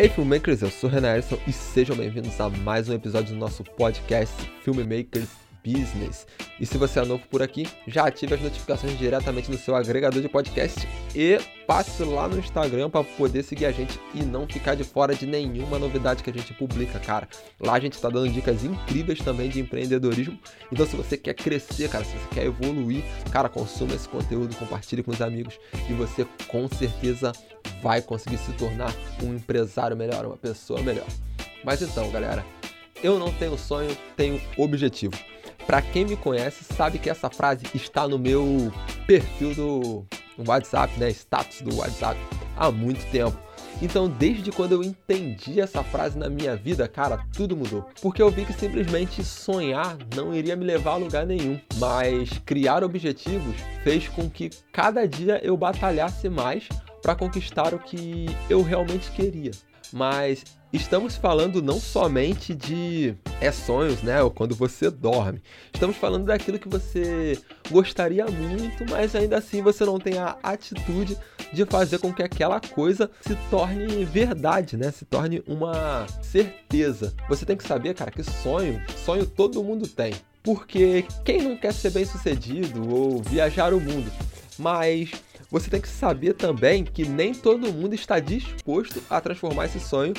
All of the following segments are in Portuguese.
Ei, filmmakers, eu sou Renan Erison e sejam bem-vindos a mais um episódio do nosso podcast Filmmakers Business. E se você é novo por aqui, já ative as notificações diretamente no seu agregador de podcast e passe lá no Instagram para poder seguir a gente e não ficar de fora de nenhuma novidade que a gente publica, cara. Lá a gente está dando dicas incríveis também de empreendedorismo. Então se você quer crescer, cara, se você quer evoluir, cara, consuma esse conteúdo, compartilhe com os amigos e você com certeza vai conseguir se tornar um empresário melhor, uma pessoa melhor. Mas então, galera, eu não tenho sonho, tenho objetivo. Para quem me conhece, sabe que essa frase está no meu perfil do WhatsApp, né? Status do WhatsApp há muito tempo. Então, desde quando eu entendi essa frase na minha vida, cara, tudo mudou. Porque eu vi que simplesmente sonhar não iria me levar a lugar nenhum, mas criar objetivos fez com que cada dia eu batalhasse mais para conquistar o que eu realmente queria. Mas estamos falando não somente de é sonhos, né? Ou quando você dorme. Estamos falando daquilo que você gostaria muito, mas ainda assim você não tem a atitude de fazer com que aquela coisa se torne verdade, né? Se torne uma certeza. Você tem que saber, cara, que sonho, sonho todo mundo tem. Porque quem não quer ser bem sucedido ou viajar o mundo? Mas você tem que saber também que nem todo mundo está disposto a transformar esse sonho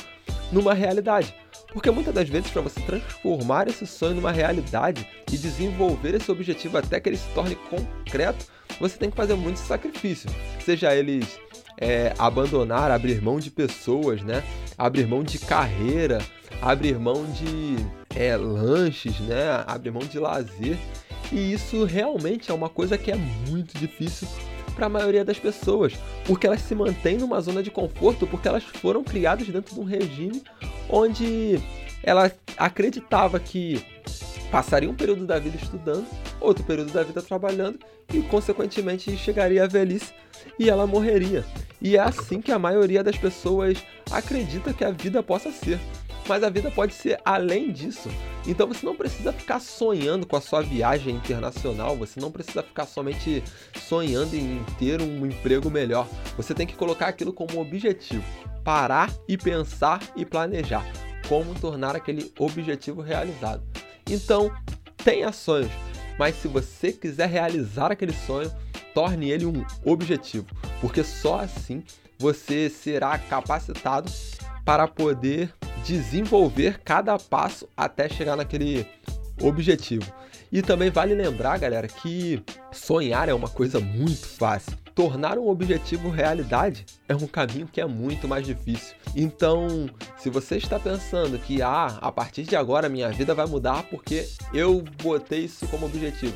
numa realidade. Porque muitas das vezes, para você transformar esse sonho numa realidade e desenvolver esse objetivo até que ele se torne concreto, você tem que fazer muito sacrifício. Seja eles é, abandonar, abrir mão de pessoas, né? Abrir mão de carreira, abrir mão de é, lanches, né? Abrir mão de lazer. E isso realmente é uma coisa que é muito difícil para a maioria das pessoas, porque elas se mantêm numa zona de conforto porque elas foram criadas dentro de um regime onde ela acreditava que passaria um período da vida estudando, outro período da vida trabalhando e consequentemente chegaria à velhice e ela morreria. E é assim que a maioria das pessoas acredita que a vida possa ser mas a vida pode ser além disso. Então você não precisa ficar sonhando com a sua viagem internacional, você não precisa ficar somente sonhando em ter um emprego melhor. Você tem que colocar aquilo como objetivo. Parar e pensar e planejar como tornar aquele objetivo realizado. Então, tenha sonhos, mas se você quiser realizar aquele sonho, torne ele um objetivo, porque só assim você será capacitado para poder desenvolver cada passo até chegar naquele objetivo. E também vale lembrar, galera, que sonhar é uma coisa muito fácil. Tornar um objetivo realidade é um caminho que é muito mais difícil. Então, se você está pensando que ah, a partir de agora minha vida vai mudar porque eu botei isso como objetivo,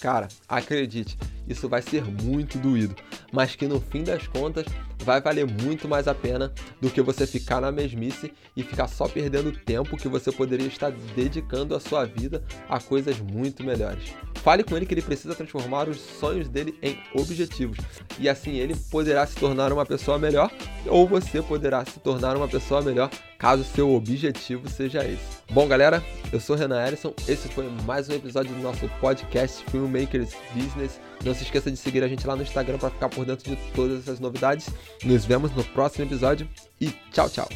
cara, acredite, isso vai ser muito doído, mas que no fim das contas vai valer muito mais a pena do que você ficar na mesmice e ficar só perdendo tempo que você poderia estar dedicando a sua vida a coisas muito melhores. Fale com ele que ele precisa transformar os sonhos dele em objetivos e assim ele poderá se tornar uma pessoa melhor ou você poderá se tornar uma pessoa melhor caso seu objetivo seja esse. Bom, galera, eu sou Renan Erison, esse foi mais um episódio do nosso podcast Filmmakers Business. Não se esqueça de seguir a gente lá no Instagram para ficar por dentro de todas essas novidades. Nos vemos no próximo episódio e tchau, tchau.